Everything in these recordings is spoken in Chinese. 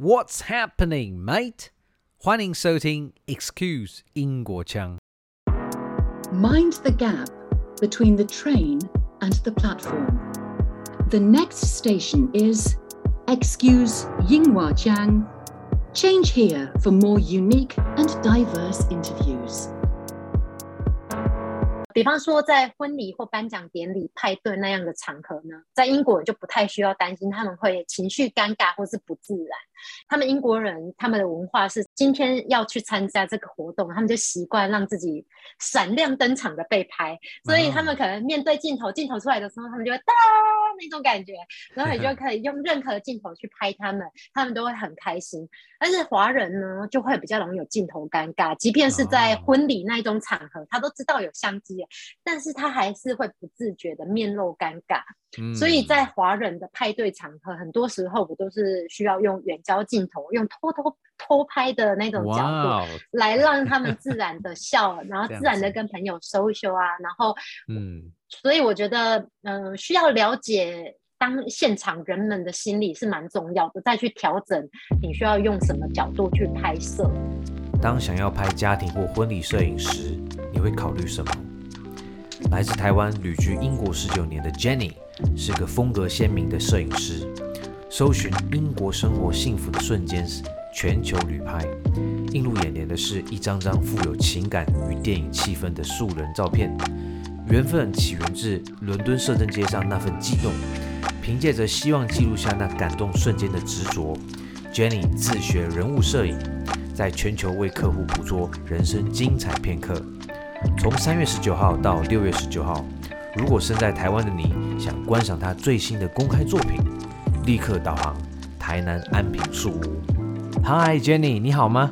What's happening, mate？欢迎收听 Excuse 英国腔。Mind the gap between the train and the platform. The next station is Excuse 英华腔。Change here for more unique and diverse interviews. 比方说，在婚礼或颁奖典礼、派对那样的场合呢，在英国就不太需要担心他们会情绪尴尬或是不自然。他们英国人他们的文化是，今天要去参加这个活动，他们就习惯让自己闪亮登场的被拍，所以他们可能面对镜头，镜头出来的时候，他们就会哒那种感觉，然后你就可以用任何镜头去拍他们，他们都会很开心。但是华人呢，就会比较容易有镜头尴尬，即便是在婚礼那一种场合，他都知道有相机。但是他还是会不自觉的面露尴尬，嗯、所以在华人的派对场合，很多时候我都是需要用远焦镜头，用偷偷偷拍的那种角度，来让他们自然的笑，然后自然的跟朋友 social 啊，然后，嗯，所以我觉得，嗯、呃，需要了解当现场人们的心理是蛮重要的，再去调整你需要用什么角度去拍摄。当想要拍家庭或婚礼摄影时，你会考虑什么？来自台湾旅居英国十九年的 Jenny 是个风格鲜明的摄影师。搜寻英国生活幸福的瞬间，全球旅拍。映入眼帘的是一张张富有情感与电影气氛的素人照片。缘分起源自伦敦摄政街上那份悸动。凭借着希望记录下那感动瞬间的执着，Jenny 自学人物摄影，在全球为客户捕捉人生精彩片刻。从三月十九号到六月十九号，如果身在台湾的你想观赏他最新的公开作品，立刻导航台南安平树屋。Hi Jenny，你好吗？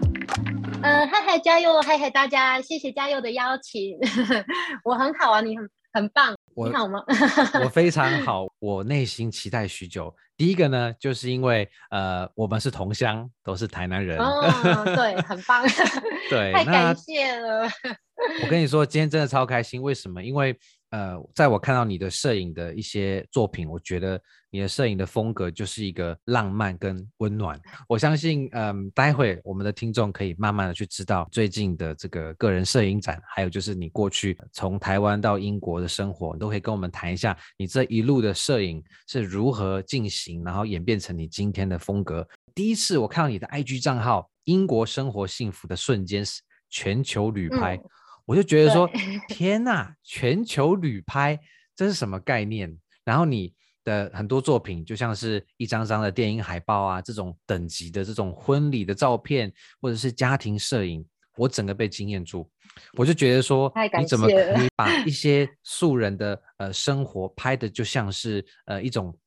呃，嗨嗨，加油，嗨嗨，大家，谢谢加油的邀请。我很好啊，你很很棒。你好吗？我非常好，我内心期待许久。第一个呢，就是因为呃，我们是同乡，都是台南人。哦，对，很棒。对，太感谢了。我跟你说，今天真的超开心。为什么？因为呃，在我看到你的摄影的一些作品，我觉得你的摄影的风格就是一个浪漫跟温暖。我相信，嗯、呃，待会我们的听众可以慢慢的去知道最近的这个个人摄影展，还有就是你过去从台湾到英国的生活，你都可以跟我们谈一下你这一路的摄影是如何进行，然后演变成你今天的风格。第一次我看到你的 IG 账号“英国生活幸福的瞬间是”全球旅拍。嗯我就觉得说，天呐，全球旅拍这是什么概念？然后你的很多作品就像是一张张的电影海报啊，这种等级的这种婚礼的照片，或者是家庭摄影，我整个被惊艳住。我就觉得说，你怎么可以把 一些素人的呃生活拍的就像是呃一种。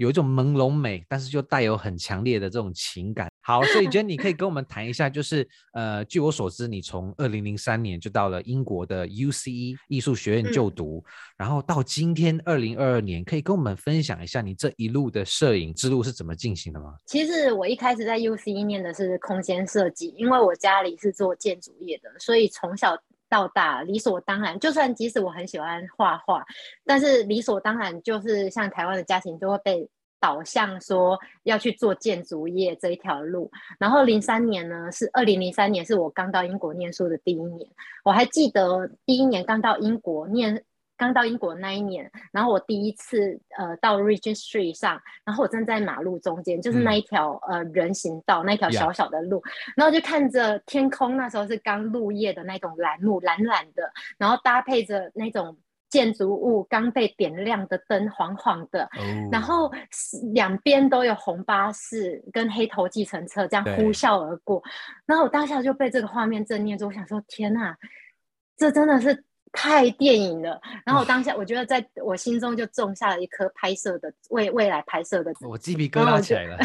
有一种朦胧美，但是就带有很强烈的这种情感。好，所以 Jenny 可以跟我们谈一下，就是呃，据我所知，你从二零零三年就到了英国的 UCE 艺术学院就读，嗯、然后到今天二零二二年，可以跟我们分享一下你这一路的摄影之路是怎么进行的吗？其实我一开始在 UCE 念的是空间设计，因为我家里是做建筑业的，所以从小到大理所当然，就算即使我很喜欢画画，但是理所当然就是像台湾的家庭就会被导向说要去做建筑业这一条路。然后零三年呢，是二零零三年是我刚到英国念书的第一年，我还记得第一年刚到英国念，刚到英国那一年，然后我第一次呃到 Regent Street 上，然后我站在马路中间，就是那一条、嗯、呃人行道那条小小的路.然后就看着天空，那时候是刚入夜的那种蓝幕，蓝蓝的，然后搭配着那种建筑物刚被点亮的灯，黄黄的，oh. 然后两边都有红巴士跟黑头计程车这样呼啸而过，然后我当下就被这个画面震念住，我想说天哪，这真的是。太电影了，然后我当下我觉得在我心中就种下了一颗拍摄的未未来拍摄的，我鸡皮疙瘩起来了。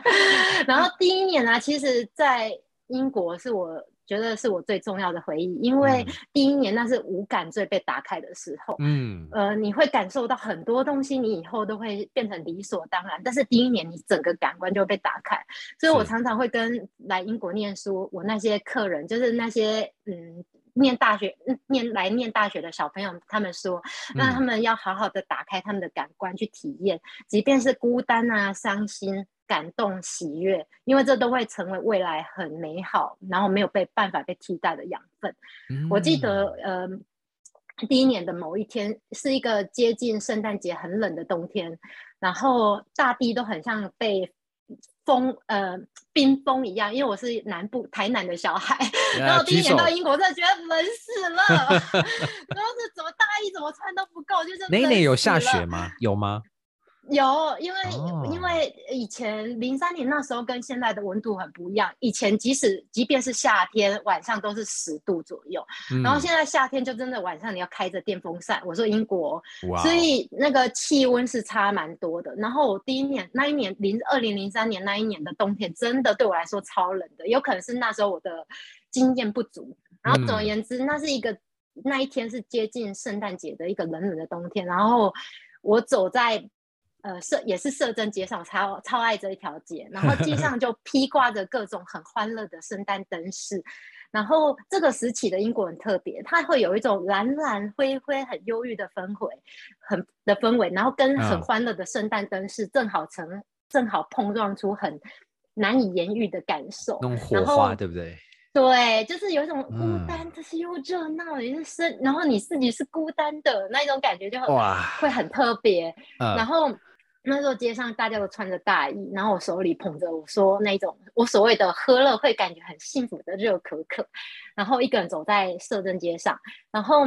然后第一年呢、啊，其实，在英国是我觉得是我最重要的回忆，因为第一年那是五感最被打开的时候，嗯，呃，你会感受到很多东西，你以后都会变成理所当然，但是第一年你整个感官就被打开，所以我常常会跟来英国念书，我那些客人就是那些嗯。念大学、念来念大学的小朋友，他们说，那他们要好好的打开他们的感官去体验，即便是孤单啊、伤心、感动、喜悦，因为这都会成为未来很美好，然后没有被办法被替代的养分。嗯、我记得，呃，第一年的某一天是一个接近圣诞节很冷的冬天，然后大地都很像被。风呃，冰封一样，因为我是南部台南的小孩，然后第一年到英国，真的觉得冷死了，然后是怎么大衣怎么穿都不够，就是那一年有下雪吗？有吗？有，因为、哦、因为以前零三年那时候跟现在的温度很不一样。以前即使即便是夏天，晚上都是十度左右，嗯、然后现在夏天就真的晚上你要开着电风扇。我说英国，所以那个气温是差蛮多的。然后我第一年那一年零二零零三年那一年的冬天，真的对我来说超冷的，有可能是那时候我的经验不足。然后总而言之，嗯、那是一个那一天是接近圣诞节的一个冷冷的冬天。然后我走在。呃，摄也是摄政街上，超超爱这一条街，然后街上 就披挂着各种很欢乐的圣诞灯饰，然后这个时期的英国很特别，它会有一种蓝蓝灰灰很忧郁的氛围，很的氛围，然后跟很欢乐的圣诞灯饰正好成、嗯、正好碰撞出很难以言喻的感受，那种。火花后对不对？对，就是有一种孤单，但、嗯、是又热闹，也是然后你自己是孤单的那一种感觉就哇，会很特别，嗯、然后。那时候街上大家都穿着大衣，然后我手里捧着我说那种我所谓的喝了会感觉很幸福的热可可，然后一个人走在摄政街上，然后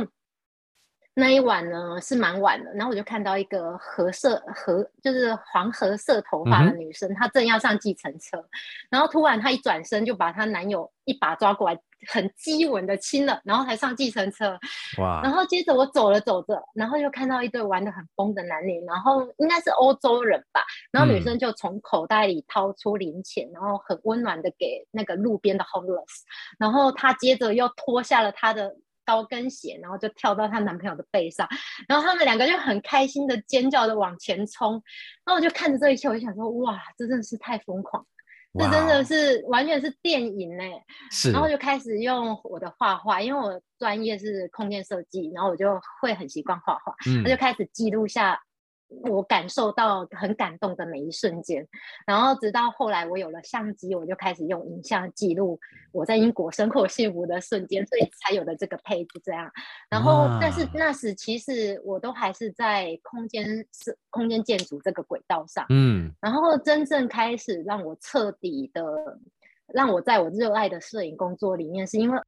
那一晚呢是蛮晚的，然后我就看到一个褐色褐就是黄褐色头发的女生，嗯、她正要上计程车，然后突然她一转身就把她男友一把抓过来。很激吻的亲了，然后才上计程车。哇！然后接着我走了走着，然后又看到一对玩的很疯的男女，然后应该是欧洲人吧。然后女生就从口袋里掏出零钱，嗯、然后很温暖的给那个路边的 homeless。然后她接着又脱下了她的高跟鞋，然后就跳到她男朋友的背上。然后他们两个就很开心的尖叫的往前冲。然后我就看着这一切，我就想说：哇，这真的是太疯狂。这真的是完全是电影哎，是，然后就开始用我的画画，因为我专业是空间设计，然后我就会很习惯画画，嗯，我就开始记录下。我感受到很感动的每一瞬间，然后直到后来我有了相机，我就开始用影像记录我在英国生活幸福的瞬间，所以才有了这个配置这样。然后，但是那时其实我都还是在空间是空间建筑这个轨道上，嗯。然后真正开始让我彻底的让我在我热爱的摄影工作里面，是因为。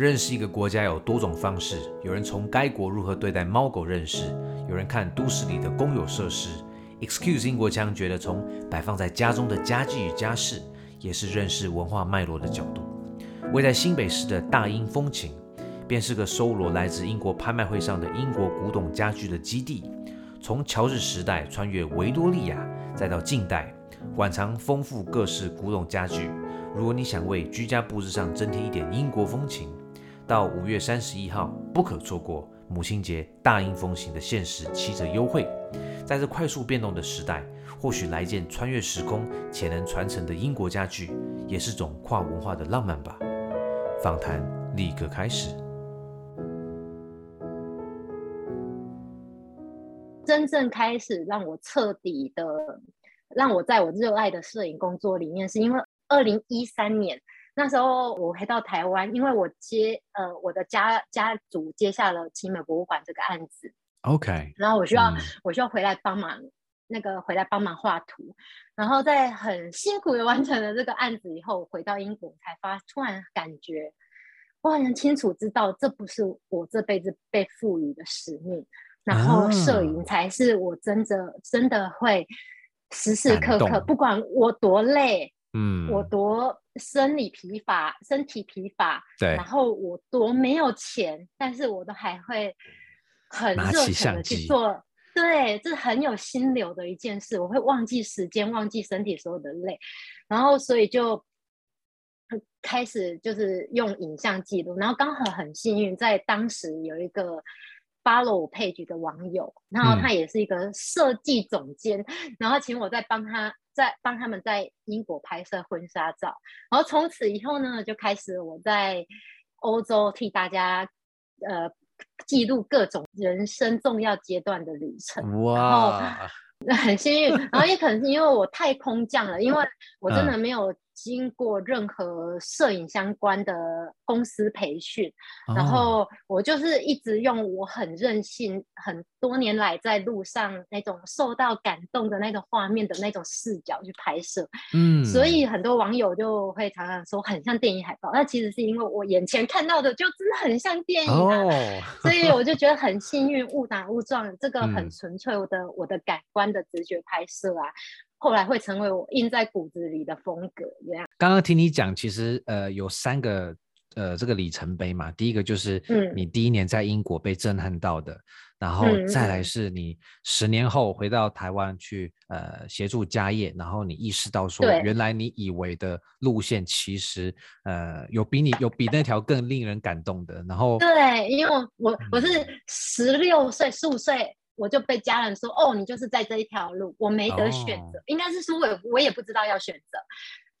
认识一个国家有多种方式，有人从该国如何对待猫狗认识，有人看都市里的公有设施。Excuse 英国腔觉得从摆放在家中的家具与家饰，也是认识文化脉络的角度。位在新北市的大英风情，便是个收罗来自英国拍卖会上的英国古董家具的基地。从乔治时代穿越维多利亚，再到近代，馆藏丰富各式古董家具。如果你想为居家布置上增添一点英国风情，到五月三十一号不可错过母亲节大英风行的限时七折优惠。在这快速变动的时代，或许来件穿越时空且能传承的英国家具，也是种跨文化的浪漫吧。访谈立刻开始。真正开始让我彻底的，让我在我热爱的摄影工作里面，是因为二零一三年。那时候我回到台湾，因为我接呃我的家家族接下了奇美博物馆这个案子，OK，然后我需要、嗯、我需要回来帮忙那个回来帮忙画图，然后在很辛苦的完成了这个案子以后，回到英国才发突然感觉我很清楚知道这不是我这辈子被赋予的使命，然后摄影才是我真的真的会时时刻刻不管我多累。嗯，我多生理疲乏，身体疲乏，对，然后我多没有钱，但是我都还会很热情的去做，对，这是很有心流的一件事，我会忘记时间，忘记身体所有的累，然后所以就开始就是用影像记录，然后刚好很幸运，在当时有一个 follow 我 page 的网友，然后他也是一个设计总监，嗯、然后请我在帮他，在帮他们在英国拍摄婚纱照，然后从此以后呢，就开始我在欧洲替大家呃记录各种人生重要阶段的旅程。哇，很幸运，然后也可能是因为我太空降了，因为我真的没有。经过任何摄影相关的公司培训，哦、然后我就是一直用我很任性、很多年来在路上那种受到感动的那个画面的那种视角去拍摄。嗯，所以很多网友就会常常说很像电影海报，那其实是因为我眼前看到的就真的很像电影啊，哦、所以我就觉得很幸运，误打误撞，这个很纯粹我的、嗯、我的感官的直觉拍摄啊。后来会成为我印在骨子里的风格，这样。刚刚听你讲，其实呃有三个呃这个里程碑嘛。第一个就是你第一年在英国被震撼到的，嗯、然后再来是你十年后回到台湾去呃协助家业，然后你意识到说，原来你以为的路线其实呃有比你有比那条更令人感动的。然后对，因为我我我是十六岁十五岁。我就被家人说，哦，你就是在这一条路，我没得选择，哦、应该是说我我也不知道要选择，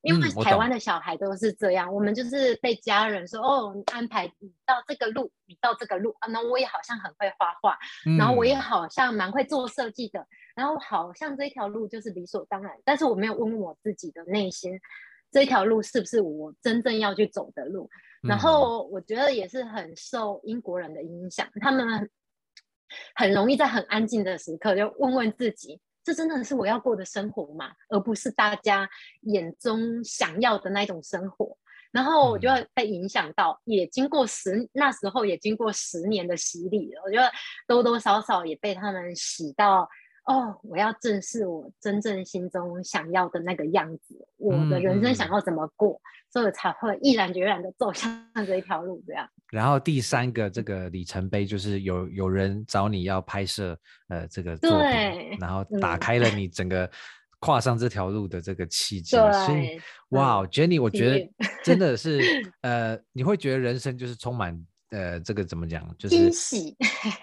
因为台湾的小孩都是这样，嗯、我，我们就是被家人说，哦，你安排你到这个路，你到这个路。啊，那我也好像很会画画，嗯、然后我也好像蛮会做设计的，然后好像这一条路就是理所当然，但是我没有问问我自己的内心，这条路是不是我真正要去走的路？然后我觉得也是很受英国人的影响，他们。很容易在很安静的时刻就问问自己：这真的是我要过的生活吗？而不是大家眼中想要的那种生活。然后我就会被影响到，也经过十那时候也经过十年的洗礼了。我觉得多多少少也被他们洗到。哦，我要正视我真正心中想要的那个样子，我的人生想要怎么过，嗯、所以我才会毅然决然的走向这一条路这样。然后第三个这个里程碑就是有有人找你要拍摄呃这个作品，然后打开了你整个跨上这条路的这个契 机。所以哇，Jenny，我觉得真的是 呃，你会觉得人生就是充满呃这个怎么讲，就是惊喜，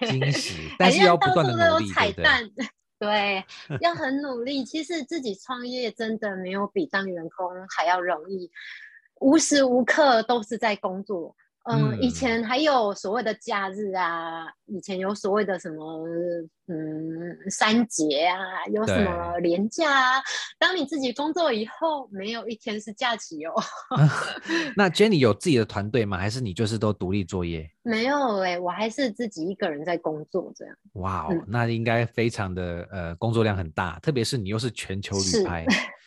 惊喜，但是要不断的努力，对不。对对，要 很努力。其实自己创业真的没有比当员工还要容易，无时无刻都是在工作。嗯，嗯，以前还有所谓的假日啊，以前有所谓的什么嗯三节啊，有什么连假啊。对当你自己工作以后，没有一天是假期哦。那 Jenny 有自己的团队吗？还是你就是都独立作业？没有哎、欸，我还是自己一个人在工作这样。哇哦，那应该非常的呃工作量很大，特别是你又是全球旅拍。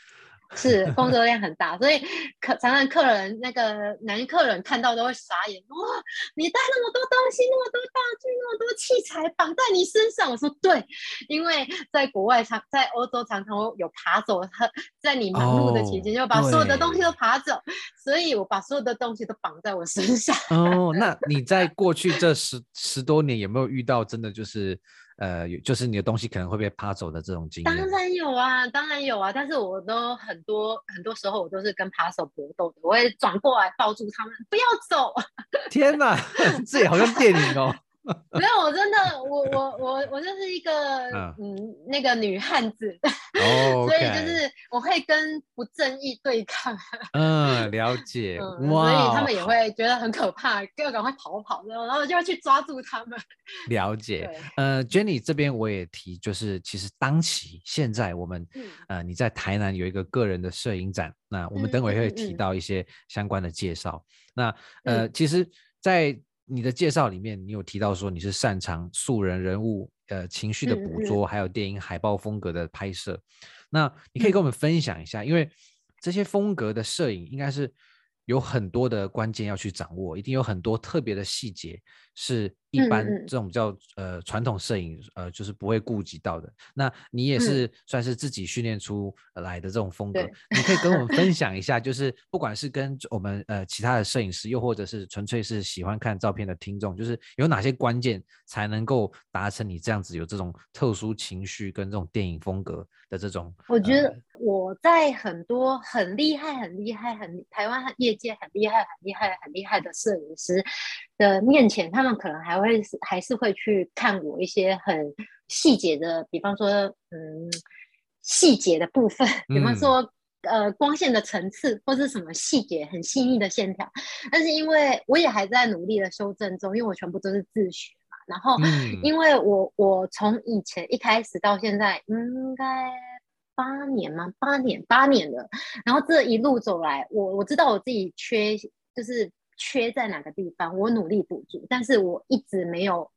是工作量很大，所以客常常客人那个男客人看到都会傻眼，哇！你带那么多东西，那么多道具，那么多器材绑在你身上。我说对，因为在国外常在欧洲常常有爬走，在你忙碌的期间就把所有的东西都爬走，哦、所以我把所有的东西都绑在我身上。哦，那你在过去这十十多年有没有遇到真的就是？呃，就是你的东西可能会被扒走的这种经验。当然有啊，当然有啊，但是我都很多很多时候我都是跟扒手搏斗的，我会转过来抱住他们，不要走。天哪，这也好像电影哦。没有，我真的，我我我我就是一个嗯，嗯那个女汉子，oh. 所以就是我会跟不正义对抗。嗯，了解。嗯、哇，所以他们也会觉得很可怕，要赶快逃跑，然后就要去抓住他们。了解。对呃，Jenny 这边我也提，就是其实当期现在我们、嗯、呃你在台南有一个个人的摄影展，那我们等会会提到一些相关的介绍。那呃，嗯、其实，在你的介绍里面，你有提到说你是擅长素人人物、呃情绪的捕捉，还有电影海报风格的拍摄。那你可以跟我们分享一下，因为这些风格的摄影应该是有很多的关键要去掌握，一定有很多特别的细节是。一般这种比较呃传统摄影呃就是不会顾及到的，那你也是算是自己训练出来的这种风格，嗯、你可以跟我们分。享一下，就是不管是跟我们呃其他的摄影师，又或者是纯粹是喜欢看照片的听众，就是有哪些关键才能够达成你这样子有这种特殊情绪跟这种电影风格的这种？我觉得我在很多很厉害、很厉害、很台湾业界很厉害、很厉害、很厉害的摄影师的面前，他们可能还会还是会去看我一些很细节的，比方说，嗯，细节的部分，比方说，嗯、呃，光线的层次或是什么细节很细腻的线条。但是因为我也还在努力的修正中，因为我全部都是自学嘛。然后，因为我我从以前一开始到现在，应该。八年吗？八年，八年了。然后这一路走来，我我知道我自己缺，就是缺在哪个地方，我努力补足，但是我一直没有。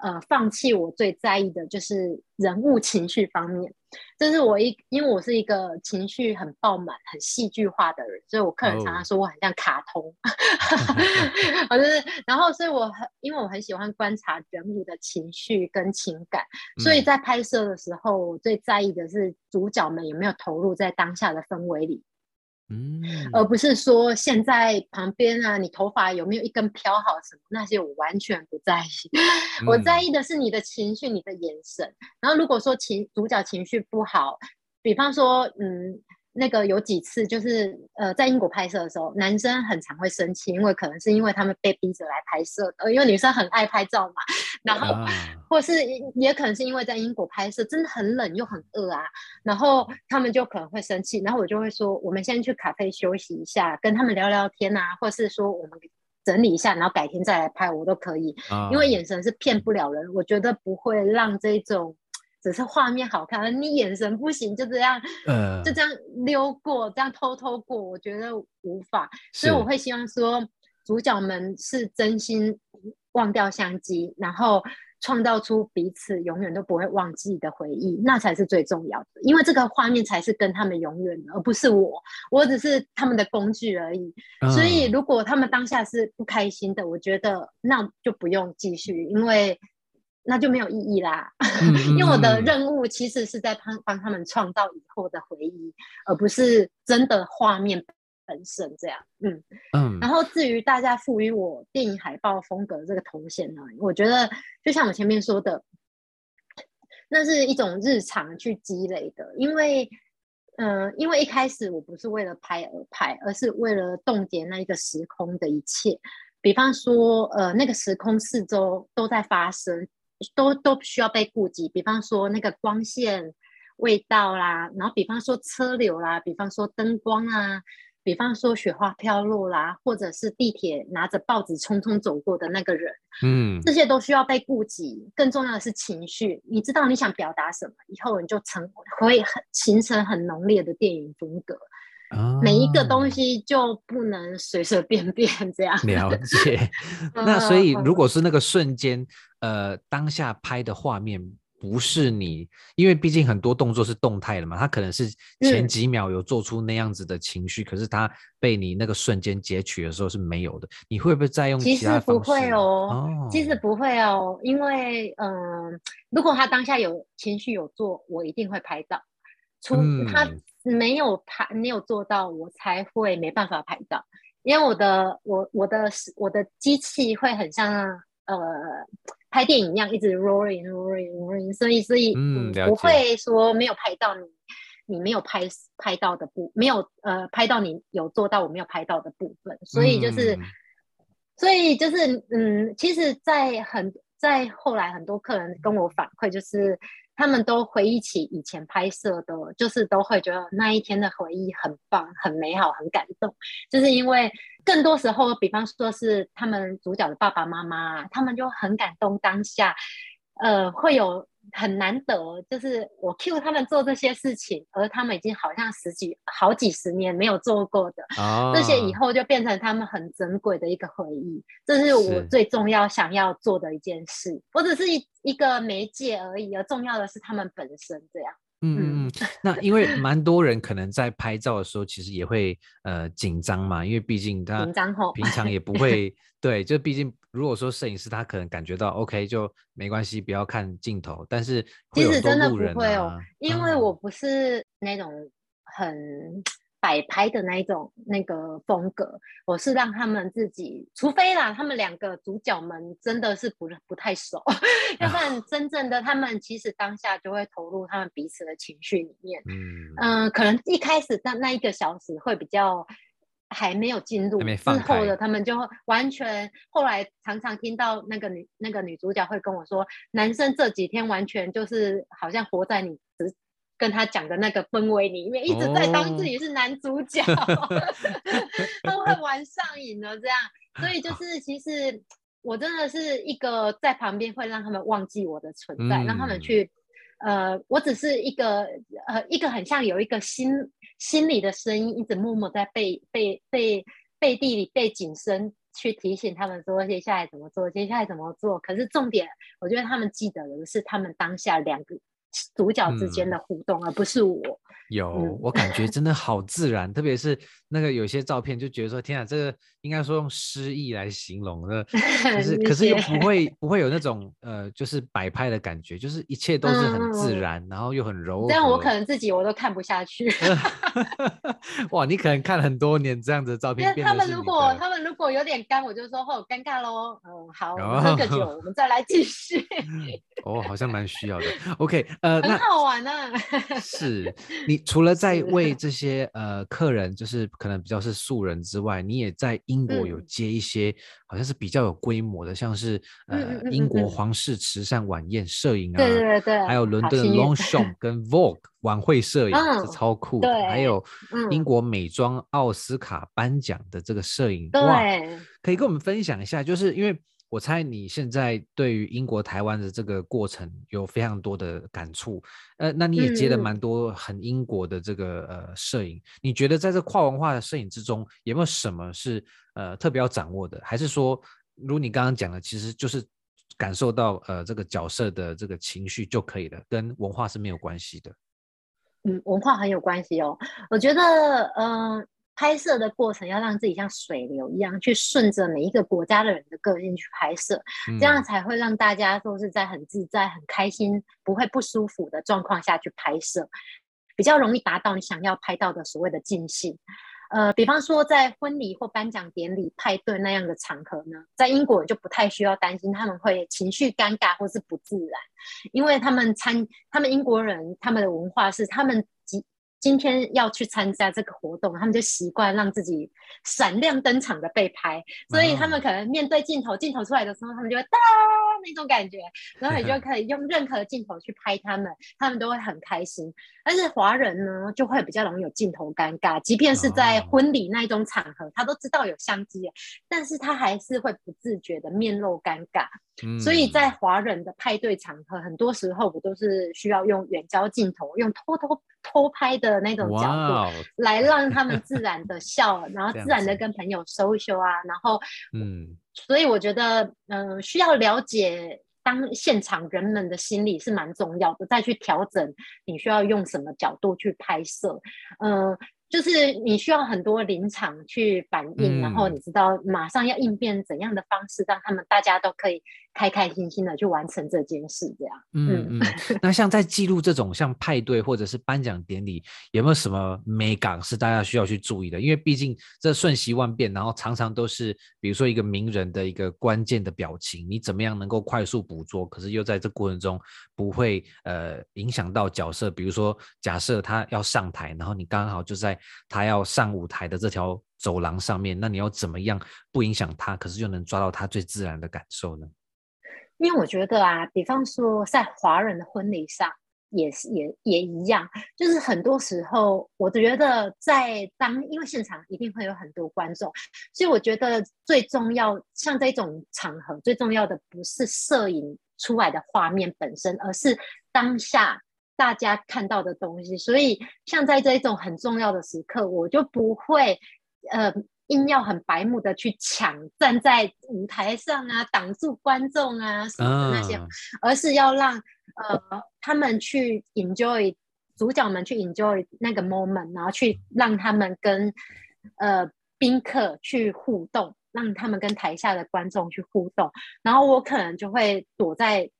呃，放弃我最在意的就是人物情绪方面，这是我一，因为我是一个情绪很爆满、很戏剧化的人，所以我客人常常说我很像卡通，我就是，然后所以我很，因为我很喜欢观察人物的情绪跟情感，所以在拍摄的时候，我最在意的是主角们有没有投入在当下的氛围里。嗯，而不是说现在旁边啊，你头发有没有一根飘好什么那些，我完全不在意。嗯、我在意的是你的情绪、你的眼神。然后如果说情主角情绪不好，比方说，嗯。那个有几次就是呃，在英国拍摄的时候，男生很常会生气，因为可能是因为他们被逼着来拍摄的，因为女生很爱拍照嘛。然后，啊、或是也可能是因为在英国拍摄真的很冷又很饿啊，然后他们就可能会生气，然后我就会说，我们先去咖啡休息一下，跟他们聊聊天啊，或是说我们整理一下，然后改天再来拍，我都可以，啊、因为眼神是骗不了人，我觉得不会让这种。只是画面好看，你眼神不行，就这样，呃，就这样溜过，这样偷偷过，我觉得无法。所以我会希望说，主角们是真心忘掉相机，然后创造出彼此永远都不会忘记的回忆，那才是最重要的。因为这个画面才是跟他们永远的，而不是我，我只是他们的工具而已。呃，所以如果他们当下是不开心的，我觉得那就不用继续，因为。那就没有意义啦，因为我的任务其实是在帮帮他们创造以后的回忆，而不是真的画面本身这样。嗯嗯。然后至于大家赋予我电影海报风格这个头衔呢，我觉得就像我前面说的，那是一种日常去积累的，因为嗯、呃，因为一开始我不是为了拍而拍，而是为了冻结那一个时空的一切，比方说呃，那个时空四周都在发生。都都需要被顾及，比方说那个光线、味道啦，然后比方说车流啦，比方说灯光啊，比方说雪花飘落啦，或者是地铁拿着报纸匆匆走过的那个人，嗯，这些都需要被顾及。更重要的是情绪，你知道你想表达什么，以后你就成会很形成很浓烈的电影风格。哦、每一个东西就不能随随便便这样。了解。那所以，如果是那个瞬间，呃，当下拍的画面不是你，因为毕竟很多动作是动态的嘛，他可能是前几秒有做出那样子的情绪，嗯、可是他被你那个瞬间截取的时候是没有的。你会不会再用其他方式？其实不会哦，哦其实不会哦，因为嗯、呃，如果他当下有情绪有做，我一定会拍到。除他。嗯没有拍，没有做到，我才会没办法拍到。因为我的我我的我的机器会很像呃拍电影一样，一直 rolling rolling rolling，所以所以嗯不会说没有拍到你你没有拍拍到的部没有呃拍到你有做到我没有拍到的部分，所以就是、嗯、所以就是嗯，其实，在很在后来很多客人跟我反馈就是。他们都回忆起以前拍摄的，就是都会觉得那一天的回忆很棒、很美好、很感动。就是因为更多时候，比方说是他们主角的爸爸妈妈，他们就很感动当下，呃，会有。很难得，就是我 cue 他们做这些事情，而他们已经好像十几、好几十年没有做过的，哦、这些以后就变成他们很珍贵的一个回忆。这是我最重要想要做的一件事。我只是一一个媒介而已，而重要的是他们本身这样。嗯嗯，那因为蛮多人可能在拍照的时候，其实也会呃紧张嘛，因为毕竟他紧张后平常也不会 对，就毕竟如果说摄影师他可能感觉到 OK 就没关系，不要看镜头，但是其实真的不会哦，因为我不是那种很。摆拍的那一种那个风格，我是让他们自己，除非啦，他们两个主角们真的是不不太熟，要不然真正的他们其实当下就会投入他们彼此的情绪里面。嗯、呃、可能一开始那那一个小时会比较还没有进入之后的，他们就完全后来常常听到那个女那个女主角会跟我说，男生这几天完全就是好像活在你只跟他讲的那个氛围里面，一直在当自己是男主角，哦、都会玩上瘾了这样。所以就是其实我真的是一个在旁边会让他们忘记我的存在，嗯、让他们去。呃，我只是一个呃，一个很像有一个心心里的声音，一直默默在背背背背地里背景声去提醒他们说接下来怎么做，接下来怎么做。可是重点，我觉得他们记得的是他们当下两个主角之间的互动，嗯、而不是我。有，嗯、我感觉真的好自然，特别是那个有些照片，就觉得说天啊，这个应该说用诗意来形容的，可是可是又不会不会有那种呃，就是摆拍的感觉，就是一切都是很自然，嗯、然后又很柔和。这样我可能自己我都看不下去。哇，你可能看了很多年这样子的照片。他们如果他们如果有点干，我就说哦，尴尬喽。嗯，好，喝个酒，我们再来继续。哦，好像蛮需要的。OK，呃，很好玩啊。是你。除了在为。这些呃客人，就是可能比较是素人之外，你也在英国有接一些好像是比较有规模的，像是呃英国皇室慈善晚宴摄影啊，对对对，还有伦敦的 Longshom 跟 Vogue 晚会摄影是超酷的，还有英国美妆奥斯卡颁奖的这个摄影，哇，可以跟我们分享一下，就是因为。我猜你现在对于英国台湾的这个过程有非常多的感触，呃，那你也接了蛮多很英国的这个呃摄影，你觉得在这跨文化的摄影之中，有没有什么是呃特别要掌握的？还是说，如你刚刚讲的，其实就是感受到呃这个角色的这个情绪就可以了，跟文化是没有关系的？嗯，文化很有关系哦，我觉得，嗯、呃。拍摄的过程要让自己像水流一样去顺着每一个国家的人的个性去拍摄，这样才会让大家都是在很自在、很开心、不会不舒服的状况下去拍摄，比较容易达到你想要拍到的所谓的尽兴。呃，比方说在婚礼或颁奖典礼、派对那样的场合呢，在英国就不太需要担心他们会情绪尴尬或是不自然，因为他们参，他们英国人他们的文化是他们。今天要去参加这个活动，他们就习惯让自己闪亮登场的被拍，所以他们可能面对镜头，镜头出来的时候，他们就会哒那种感觉，然后你就 可以用任何镜头去拍他们，他们都会很开心。但是华人呢，就会比较容易有镜头尴尬，即便是在婚礼那一种场合，他都知道有相机，但是他还是会不自觉的面露尴尬。所以在华人的派对场合，很多时候我都是需要用远焦镜头，用偷偷偷拍的那种角度来让他们自然的笑，然后自然的跟朋友 social 啊，然后，嗯，所以我觉得，嗯、呃，需要了解当现场人们的心理是蛮重要的，再去调整你需要用什么角度去拍摄，嗯、呃。就是你需要很多临场去反应，嗯、然后你知道马上要应变怎样的方式，让他们大家都可以开开心心的去完成这件事，这样。嗯嗯。那像在记录这种像派对或者是颁奖典礼，有没有什么美感是大家需要去注意的？因为毕竟这瞬息万变，然后常常都是比如说一个名人的一个关键的表情，你怎么样能够快速捕捉，可是又在这过程中不会呃影响到角色？比如说假设他要上台，然后你刚好就在。他要上舞台的这条走廊上面，那你要怎么样不影响他，可是又能抓到他最自然的感受呢？因为我觉得啊，比方说在华人的婚礼上，也是也也一样，就是很多时候，我觉得在当因为现场一定会有很多观众，所以我觉得最重要，像这种场合，最重要的不是摄影出来的画面本身，而是当下。大家看到的东西，所以像在这一种很重要的时刻，我就不会呃硬要很白目的去抢站在舞台上啊，挡住观众啊什么的那些，啊、而是要让呃他们去 enjoy 主角们去 enjoy 那个 moment，然后去让他们跟呃宾客去互动，让他们跟台下的观众去互动，然后我可能就会躲在。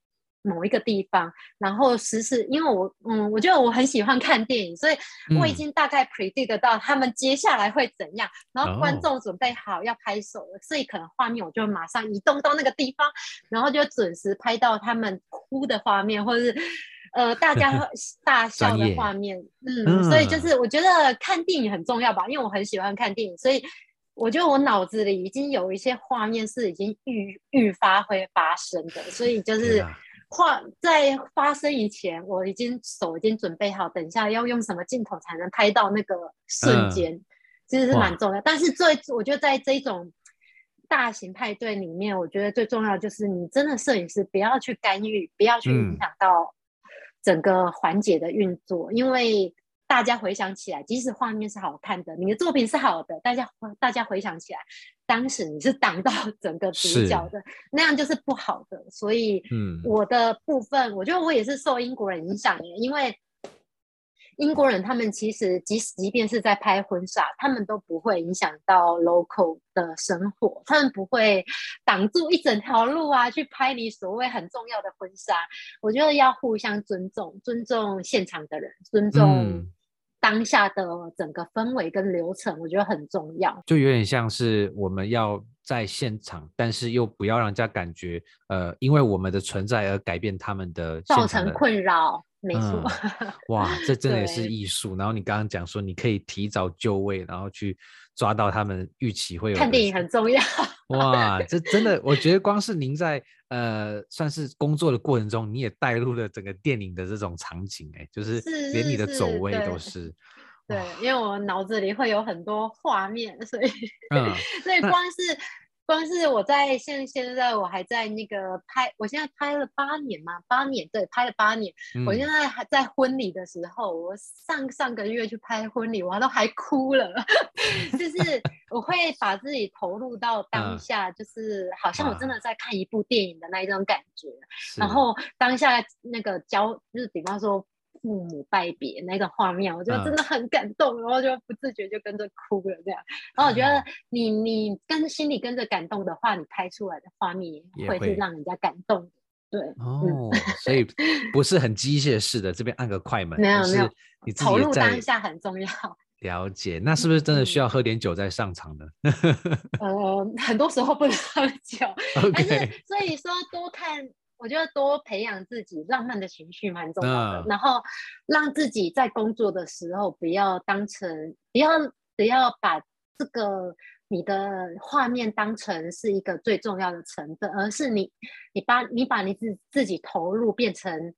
某一个地方，然后实时，因为我，嗯，我觉得我很喜欢看电影，所以我已经大概 predict 得到他们接下来会怎样，嗯、然后观众准备好要拍手了，哦、所以可能画面我就马上移动到那个地方，然后就准时拍到他们哭的画面，或者是呃大家 大笑的画面，嗯，嗯，所以就是我觉得看电影很重要吧，因为我很喜欢看电影，所以我觉得我脑子里已经有一些画面是已经预预发会发生的，所以就是画在发生以前，我已经手已经准备好，等一下要用什么镜头才能拍到那个瞬间，嗯、其实是蛮重要。但是最我觉得在这种。大型派对里面，我觉得最重要就是你真的摄影师不要去干预，不要去影响到整个环节的运作，嗯，因为大家回想起来，即使画面是好看的，你的作品是好的，大家大家回想起来，当时你是挡到整个主角的，那样就是不好的。所以，嗯，我的部分，我觉得我也是受英国人影响的，因为。英国人他们其实即使即便是在拍婚纱，他们都不会影响到 local 的生活，他们不会挡住一整条路啊，去拍你所谓很重要的婚纱。我觉得要互相尊重，尊重现场的人，尊重当下的整个氛围跟流程，我觉得很重要。就有点像是我们要在现场，但是又不要让人家感觉，呃，因为我们的存在而改变他们的，的造成困扰。没错、嗯，哇，这 真的也是艺术。然后你刚刚讲说，你可以提早就位，然后去抓到他们预期会有。看电影很重要。哇，这真的，我觉得光是您在呃，算是工作的过程中，你也带入了整个电影的这种场景，哎，就是连你的走位都是。对，因为我脑子里会有很多画面，所以，嗯、所以光是。光是我在现现在我还在那个拍，我现在拍了八年嘛，八年对，拍了八年。嗯、我现在还在婚礼的时候，我上上个月去拍婚礼，我都还哭了。就是我会把自己投入到当下，就是好像我真的在看一部电影的那一种感觉。然后当下那个交，就是比方说。父母拜别那个画面，我觉得真的很感动，嗯、然后就不自觉就跟着哭了这样。然后我觉得你你跟心里跟着感动的话，你拍出来的画面也会是让人家感动的。对哦、嗯，所以不是很机械式的，这边按个快门，没有没有，你投入当下很重要。了解，那是不是真的需要喝点酒再上场呢？呃，很多时候不能喝酒.但是所以说多看。我觉得多培养自己浪漫的情绪蛮重要的，uh, 然后让自己在工作的时候不要当成，不要不要把这个你的画面当成是一个最重要的成分，而是你你把你把你自自己投入变成。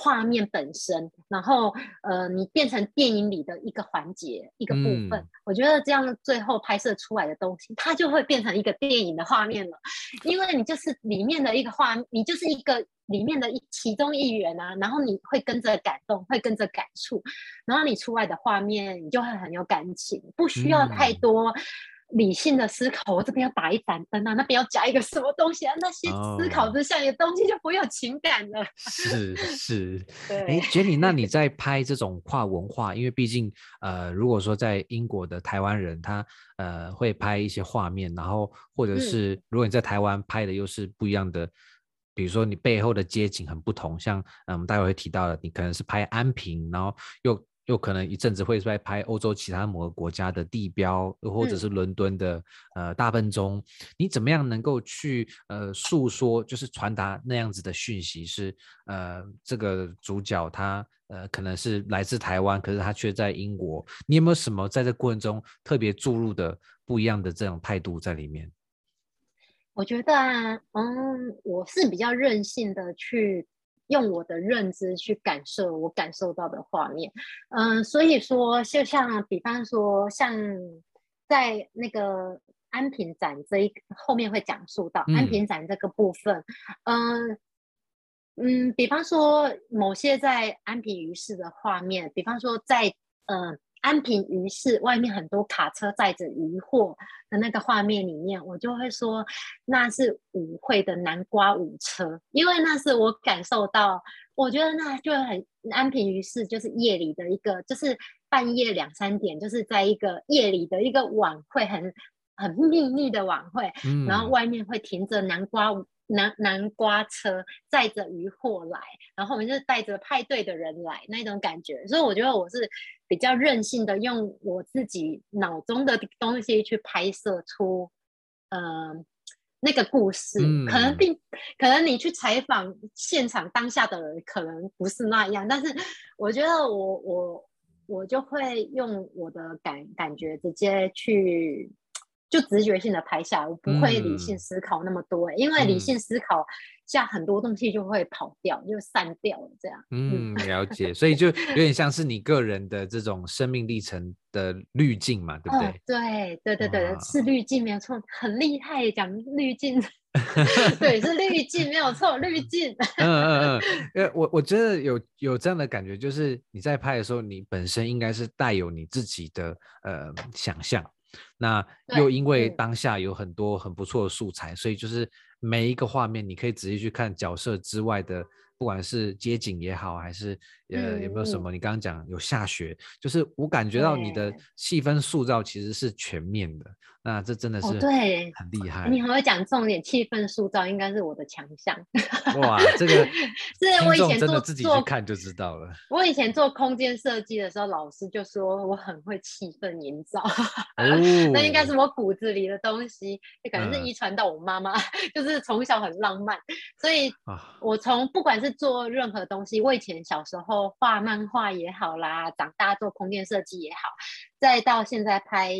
画面本身，然后呃，你变成电影里的一个环节、一个部分，嗯，我觉得这样最后拍摄出来的东西，它就会变成一个电影的画面了。因为你就是里面的一个画，你就是一个里面的一其中一员啊，然后你会跟着感动，会跟着感触，然后你出来的画面，你就会很有感情，不需要太多。嗯理性的思考，我这边要打一盏灯啊，那边要加一个什么东西啊？那些思考之下的东西就不会有情感了。是是，哎，Jenny，那你在拍这种跨文化，因为毕竟呃，如果说在英国的台湾人，他呃会拍一些画面，然后或者是如果你在台湾拍的又是不一样的，嗯、比如说你背后的街景很不同，像嗯，我们待会会提到的，你可能是拍安平，然后又。又可能一阵子会在拍欧洲其他某个国家的地标，或者是伦敦的、嗯、呃大笨钟，你怎么样能够去呃诉说，就是传达那样子的讯息是？是呃这个主角他呃可能是来自台湾，可是他却在英国。你有没有什么在这过程中特别注入的不一样的这种态度在里面？我觉得啊，嗯，我是比较任性的去。用我的认知去感受我感受到的画面，嗯，所以说，就像比方说，像在那个安平展这一后面会讲述到安平展这个部分，嗯嗯，比方说某些在安平鱼市的画面，比方说在嗯。安平鱼市外面很多卡车载着鱼货的那个画面里面，我就会说那是舞会的南瓜舞车，因为那是我感受到，我觉得那就很安平鱼市就是夜里的一个，就是半夜两三点，就是在一个夜里的一个晚会，很很秘密的晚会，嗯，然后外面会停着南瓜舞。南南瓜车载着鱼货来，然后我们就是带着派对的人来那种感觉，所以我觉得我是比较任性的，用我自己脑中的东西去拍摄出，嗯、呃，那个故事，嗯、可能并可能你去采访现场当下的人，可能不是那样。但是我觉得我我我就会用我的感感觉直接去。就直觉性的拍下，我不会理性思考那么多，嗯、因为理性思考下很多东西就会跑掉，嗯、就散掉了这样。嗯，了解，所以就有点像是你个人的这种生命历程的滤镜嘛，对不对？哦、对对对对，是滤镜没有错，很厉害讲滤镜。对，是滤镜没有错，滤镜。嗯嗯嗯，因为我我觉得有有这样的感觉，就是你在拍的时候，你本身应该是带有你自己的呃想象。那又因为当下有很多很不错的素材，所以就是每一个画面，你可以仔细去看角色之外的，不管是街景也好，还是呃有没有什么，你刚刚讲有下雪，就是我感觉到你的气氛塑造其实是全面的。那这真的是对很厉害，你很会讲重点，气氛塑造应该是我的强项。哇，这个 是我以前真的自己去看就知道了。我以前做空间设计的时候，老师就说我很会气氛营造，那应该是我骨子里的东西，就感觉是遗传到我妈妈，就是从小很浪漫，所以我从不管是做任何东西，我以前小时候画漫画也好啦，长大做空间设计也好，再到现在拍。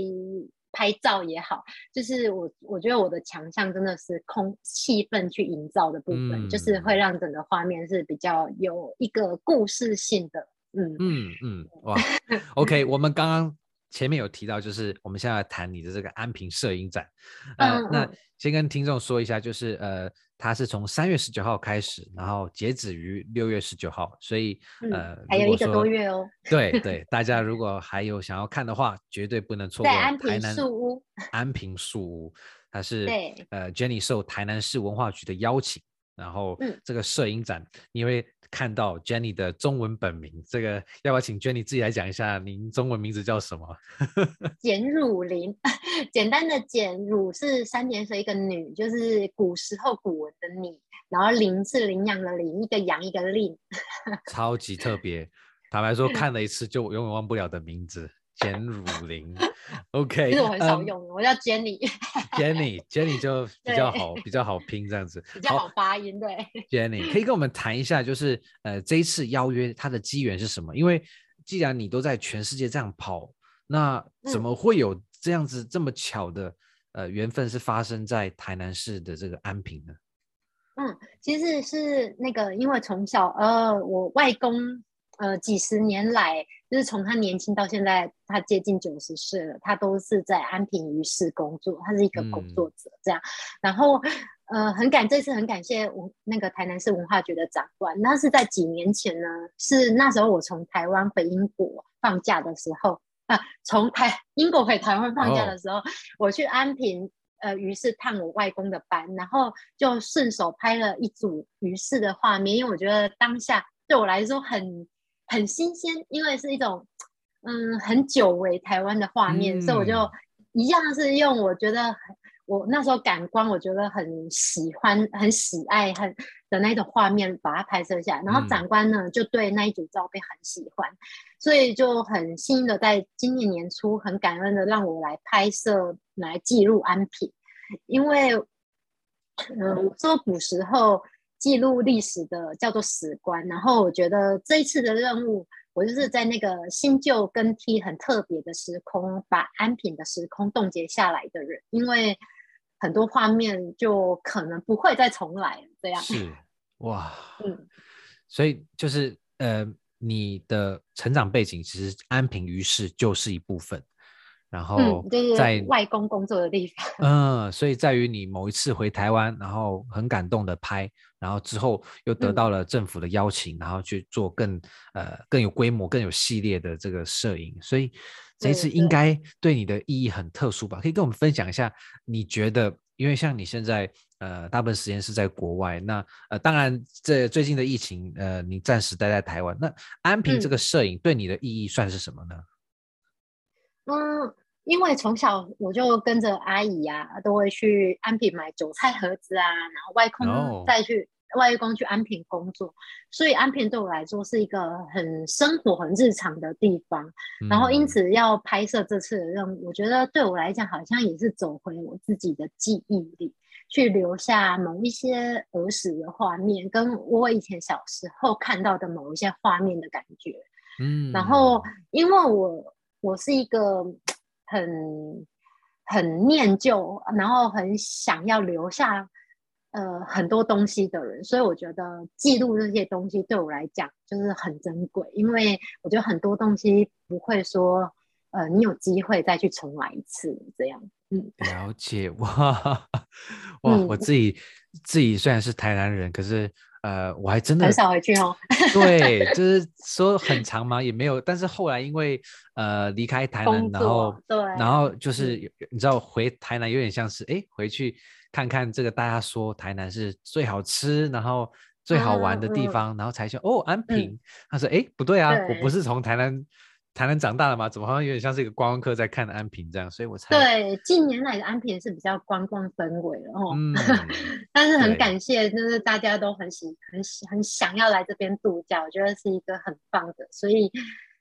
拍照也好，就是我我觉得我的强项真的是空气氛去营造的部分，嗯、就是会让整个画面是比较有一个故事性的。嗯嗯嗯，哇，OK，我们刚刚前面有提到，就是我们现在来谈你的这个安平摄影展。呃，嗯、那先跟听众说一下，就是呃。它是从三月十九号开始，然后截止于六月十九号，所以、嗯、呃还有一个多月哦。对 对，大家如果还有想要看的话，绝对不能错过。在安平树屋。安平树屋，它是对呃 Jenny 受台南市文化局的邀请，然后这个摄影展，因为。看到 Jenny 的中文本名，这个要不要请 Jenny 自己来讲一下，您中文名字叫什么？简汝霖，简单的简，汝是三点水一个女，就是古时候古文的你，然后林是领养的林，一个羊一个令，超级特别。坦白说，看了一次就永远忘不了的名字。简汝霖，OK，其实我很少用，um, 我叫 Jenny，Jenny，Jenny 就比较好，比较好拼这样子，比较好发音，对。Jenny 可以跟我们谈一下，就是呃这一次邀约它的机缘是什么？因为既然你都在全世界这样跑，那怎么会有这样子这么巧的、嗯、呃缘分是发生在台南市的这个安平呢？嗯，其实是那个，因为从小呃我外公。呃，几十年来，就是从他年轻到现在，他接近九十岁了，他都是在安平鱼市工作，他是一个工作者，这样。嗯、然后，呃，很感这次很感谢我那个台南市文化局的长官，那是在几年前呢，是那时候我从台湾回英国放假的时候啊，从台英国回台湾放假的时候，哦、我去安平呃鱼市探我外公的班，然后就顺手拍了一组鱼市的画面，因为我觉得当下对我来说很。很新鲜，因为是一种嗯很久违台湾的画面，嗯、所以我就一样是用我觉得我那时候感官我觉得很喜欢、很喜爱、很的那种画面，把它拍摄下来。然后长官呢、嗯、就对那一组照片很喜欢，所以就很幸运的在今年年初很感恩的让我来拍摄来记录安平，因为嗯我说古时候。记录历史的叫做史官，然后我觉得这一次的任务，我就是在那个新旧更替很特别的时空，把安平的时空冻结下来的人，因为很多画面就可能不会再重来这样。是哇，嗯，所以就是呃，你的成长背景其实安平于是就是一部分。然后在外公工作的地方，嗯，所以在于你某一次回台湾，然后很感动的拍，然后之后又得到了政府的邀请，嗯、然后去做更呃更有规模、更有系列的这个摄影，所以这一次应该对你的意义很特殊吧？可以跟我们分享一下，你觉得，因为像你现在呃大部分时间是在国外，那呃当然这最近的疫情，呃你暂时待在台湾，那安平这个摄影对你的意义算是什么呢？嗯嗯，因为从小我就跟着阿姨啊，都会去安平买韭菜盒子啊，然后外公再去、oh. 外公去安平工作，所以安平对我来说是一个很生活、很日常的地方。嗯、然后因此要拍摄这次的任务，我觉得对我来讲好像也是走回我自己的记忆里。去留下某一些儿时的画面，跟我以前小时候看到的某一些画面的感觉。嗯，然后因为我我是一个很很念旧，然后很想要留下呃很多东西的人，所以我觉得记录这些东西对我来讲就是很珍贵，因为我觉得很多东西不会说呃你有机会再去重来一次这样。嗯，了解哇 哇，我自己、嗯、自己虽然是台南人，可是呃，我还真的很少回去哦。对，就是说很长嘛，也没有。但是后来因为呃离开台南，然后对，然后就是、嗯、你知道回台南有点像是哎回去看看这个大家说台南是最好吃，然后最好玩的地方，嗯、然后才想哦安平。嗯、他说哎不对啊，对我不是从台南。台南长大了吗？怎么好像有点像是一个观光客在看安平这样？所以我才对近年来的安平是比较观光氛围了哦。嗯，但是很感谢，就是大家都很喜很喜很想要来这边度假，我觉得是一个很棒的，所以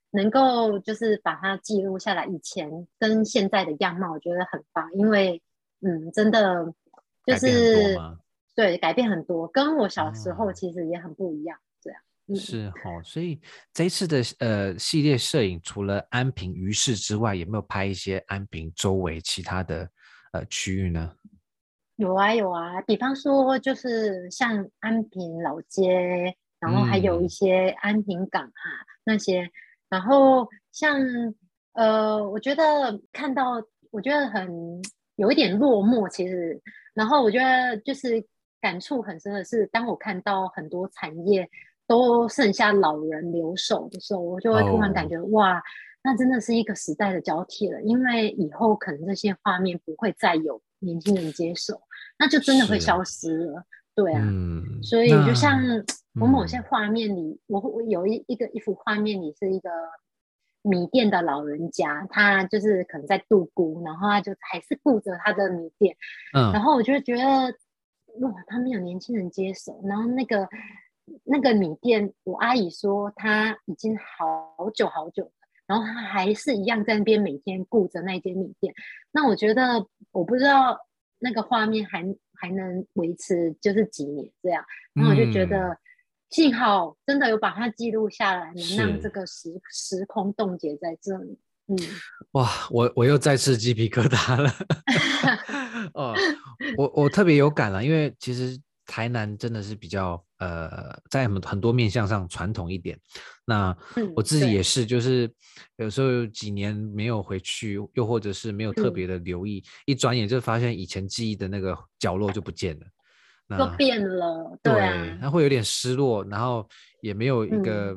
能够就是把它记录下来，以前跟现在的样貌，我觉得很棒，因为嗯，真的就是改对改变很多，跟我小时候其实也很不一样。嗯是哈，所以这一次的呃系列摄影，除了安平鱼市之外，有没有拍一些安平周围其他的呃区域呢？有啊有啊，比方说就是像安平老街，然后还有一些安平港啊、嗯、那些，然后像呃，我觉得看到我觉得很有一点落寞，其实，然后我觉得就是感触很深的是，当我看到很多产业。都剩下老人留守的时候，我就会突然感觉、oh. 哇，那真的是一个时代的交替了。因为以后可能这些画面不会再有年轻人接手，那就真的会消失了。对啊，嗯、所以就像我某些画面里，嗯、我我有一一个一幅画面里是一个米店的老人家，他就是可能在度孤，然后他就还是顾着他的米店。嗯，然后我就觉得哇，他没有年轻人接手，然后那个。那个米店，我阿姨说她已经好久好久了，然后她还是一样在那边每天顾着那间米店。那我觉得，我不知道那个画面还还能维持就是几年这样。然后我就觉得，嗯、幸好真的有把它记录下来，能让这个时时空冻结在这里。嗯，哇，我我又再次鸡皮疙瘩了。哦，我我特别有感了，因为其实。台南真的是比较呃，在很很多面向上传统一点。那我自己也是，就是有时候有几年没有回去，又或者是没有特别的留意，一转眼就发现以前记忆的那个角落就不见了，那都变了。对，那会有点失落，然后也没有一个。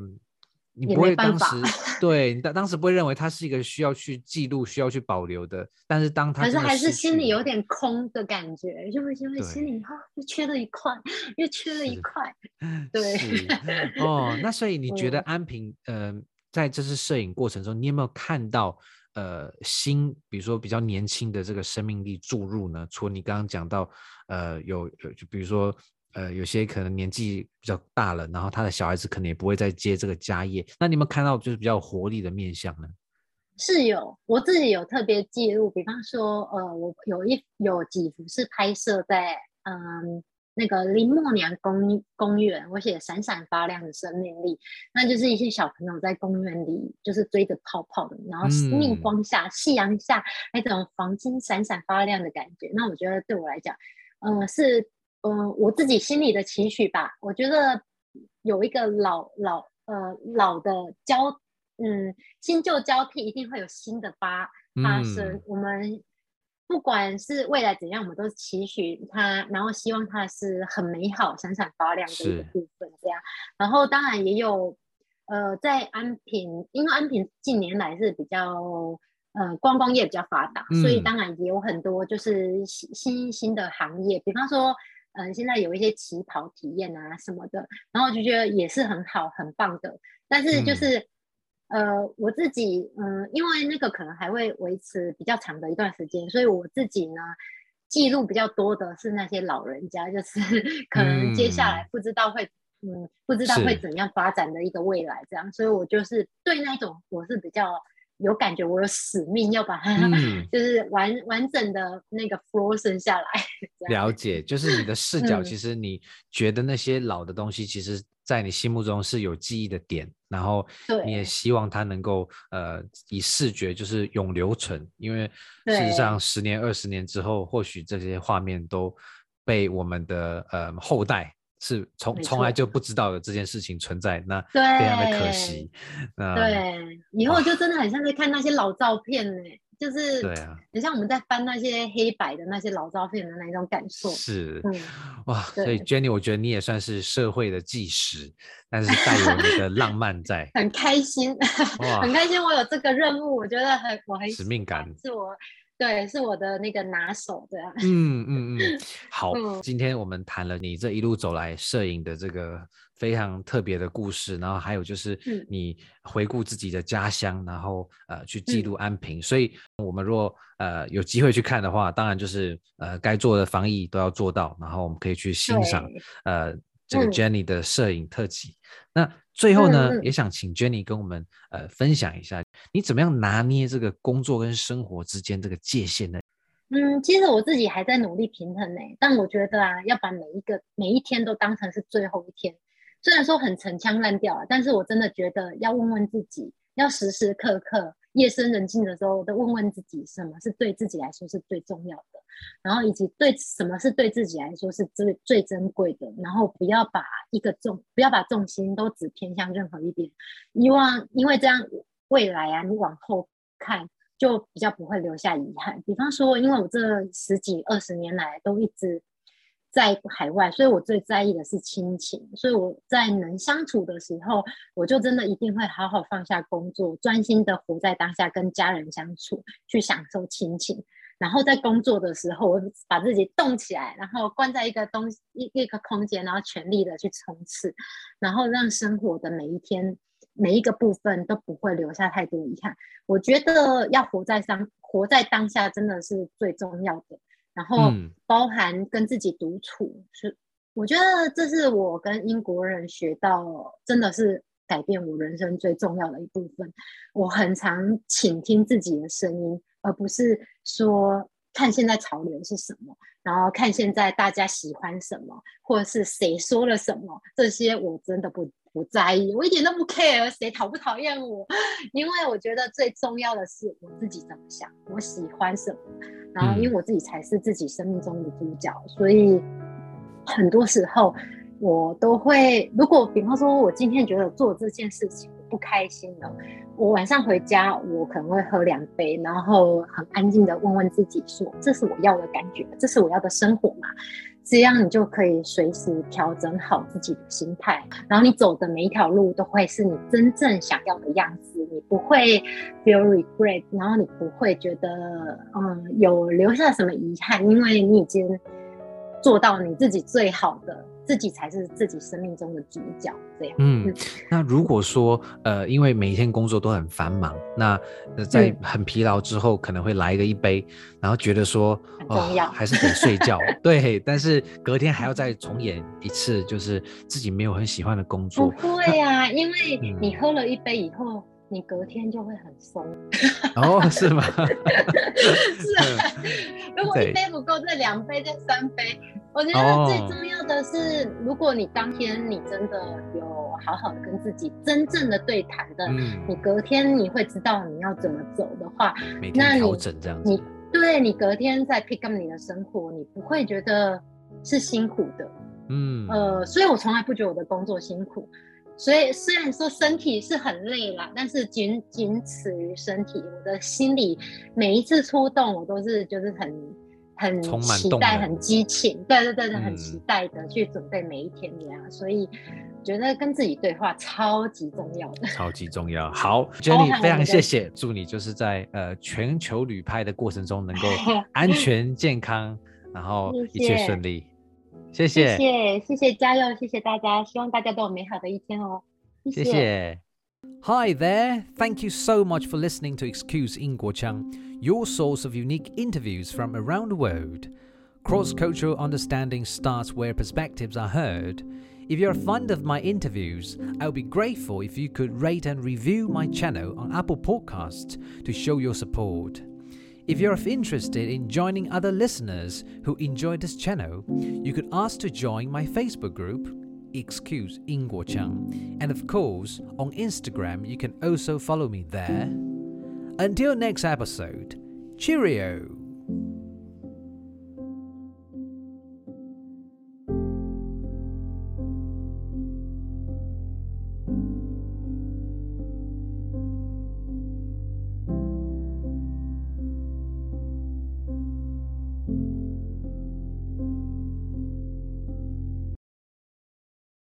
你不会当时 对你当当时不会认为它是一个需要去记录、需要去保留的，但是当它可是还是心里有点空的感觉，就会因为心里哈又缺了一块，又缺了一块。对，哦，那所以 你觉得安平呃，在这次摄影过程中，你有没有看到呃新，比如说比较年轻的这个生命力注入呢？除了你刚刚讲到呃有有就比如说。呃，有些可能年纪比较大了，然后他的小孩子可能也不会再接这个家业。那你有没有看到就是比较有活力的面相呢？是有，我自己有特别记录，比方说，呃，我有一有几幅是拍摄在嗯那个林默娘公公园，我写闪闪发亮的生命力，那就是一些小朋友在公园里就是追着泡泡的，然后逆光下、嗯、夕阳下那种黄金闪闪发亮的感觉。那我觉得对我来讲，嗯、呃，是。嗯，我自己心里的期许吧，我觉得有一个老老呃老的交，嗯，新旧交替，一定会有新的发发生。嗯、我们不管是未来怎样，我们都期许它，然后希望它是很美好、闪闪发亮的一个部分。这样，然后当然也有呃，在安平，因为安平近年来是比较呃观光业比较发达，嗯、所以当然也有很多就是新新新的行业，比方说。嗯，现在有一些旗袍体验啊什么的，然后就觉得也是很好很棒的。但是就是，嗯、呃，我自己，嗯，因为那个可能还会维持比较长的一段时间，所以我自己呢，记录比较多的是那些老人家，就是 可能接下来不知道会，嗯，嗯，不知道会怎样发展的一个未来这样。所以我就是对那种我是比较有感觉，我有使命要把它，嗯、就是完完整的那个 frozen 下来。了解，就是你的视角，其实你觉得那些老的东西，其实在你心目中是有记忆的点，然后你也希望它能够呃以视觉就是永留存，因为事实上十年二十年之后，或许这些画面都被我们的呃后代。是从从来就不知道有这件事情存在，那非常的可惜。那对，以后就真的很像在看那些老照片呢，就是对啊，很像我们在翻那些黑白的那些老照片的那种感受。是，嗯，哇，所以 Jenny，我觉得你也算是社会的纪实，但是带有你的浪漫在。很开心，很开心，我有这个任务，我觉得很，我很使命感，是我。对，是我的那个拿手，的啊。嗯嗯嗯，好，嗯、今天我们谈了你这一路走来摄影的这个非常特别的故事，然后还有就是你回顾自己的家乡，然后呃去记录安平。嗯、所以，我们若呃有机会去看的话，当然就是呃该做的防疫都要做到，然后我们可以去欣赏呃这个 Jenny 的摄影特辑。嗯、那最后呢，嗯、也想请 Jenny 跟我们呃分享一下，你怎么样拿捏这个工作跟生活之间这个界限呢？嗯，其实我自己还在努力平衡呢，但我觉得啊，要把每一个每一天都当成是最后一天，虽然说很陈腔滥调啊，但是我真的觉得要问问自己，要时时刻刻。夜深人静的时候，都问问自己，什么是对自己来说是最重要的，然后以及对什么是对自己来说是最最珍贵的，然后不要把一个重，不要把重心都只偏向任何一边，希望因为这样未来啊，你往后看就比较不会留下遗憾。比方说，因为我这十几二十年来都一直。在海外，所以我最在意的是亲情。所以我在能相处的时候，我就真的一定会好好放下工作，专心的活在当下，跟家人相处，去享受亲情。然后在工作的时候，我把自己动起来，然后关在一个东一一个空间，然后全力的去冲刺，然后让生活的每一天每一个部分都不会留下太多遗憾。我觉得要活在当活在当下，真的是最重要的。然后包含跟自己独处，嗯、是我觉得这是我跟英国人学到，真的是改变我人生最重要的一部分。我很常倾听自己的声音，而不是说看现在潮流是什么，然后看现在大家喜欢什么，或者是谁说了什么，这些我真的不不在意，我一点都不 care 谁讨不讨厌我，因为我觉得最重要的是我自己怎么想，我喜欢什么。然后，因为我自己才是自己生命中的主角，所以很多时候我都会，如果比方说我今天觉得做这件事情不开心了，我晚上回家我可能会喝两杯，然后很安静的问问自己说：这是我要的感觉，这是我要的生活嘛？这样你就可以随时调整好自己的心态，然后你走的每一条路都会是你真正想要的样子，你不会 feel regret，然后你不会觉得嗯有留下什么遗憾，因为你已经做到你自己最好的。自己才是自己生命中的主角，这样。嗯，那如果说，呃，因为每一天工作都很繁忙，那在很疲劳之后，可能会来一个一杯，嗯、然后觉得说，很重要，哦、还是得睡觉。对，但是隔天还要再重演一次，就是自己没有很喜欢的工作。不会啊，因为你喝了一杯以后。你隔天就会很松 哦，是吗？是啊，如果一杯不够，再两杯，再三杯。我觉得最重要的是，哦、如果你当天你真的有好好的跟自己真正的对谈的，嗯、你隔天你会知道你要怎么走的话，每天调整这样子。你对你隔天再 pick up 你的生活，你不会觉得是辛苦的。嗯，呃，所以我从来不觉得我的工作辛苦。所以虽然说身体是很累啦，但是仅仅此于身体，我的心里每一次出动，我都是就是很很期待、很激情，对对对对，很期待的去准备每一天这样。所以觉得跟自己对话超级重要的，超级重要。好，Jenny，非常谢谢，祝你就是在呃全球旅拍的过程中能够 安全健康，然后一切顺利。谢谢，谢谢，谢谢，加油，谢谢大家，希望大家都有美好的一天哦。谢谢。谢谢 Hi there, thank you so much for listening to Excuse 英国腔 your source of unique interviews from around the world. Cross-cultural understanding starts where perspectives are heard. If you're fond of my interviews, I would be grateful if you could rate and review my channel on Apple Podcasts to show your support. If you're interested in joining other listeners who enjoy this channel, you could ask to join my Facebook group, Excuse 英国腔, and of course, on Instagram, you can also follow me there. Until next episode, cheerio!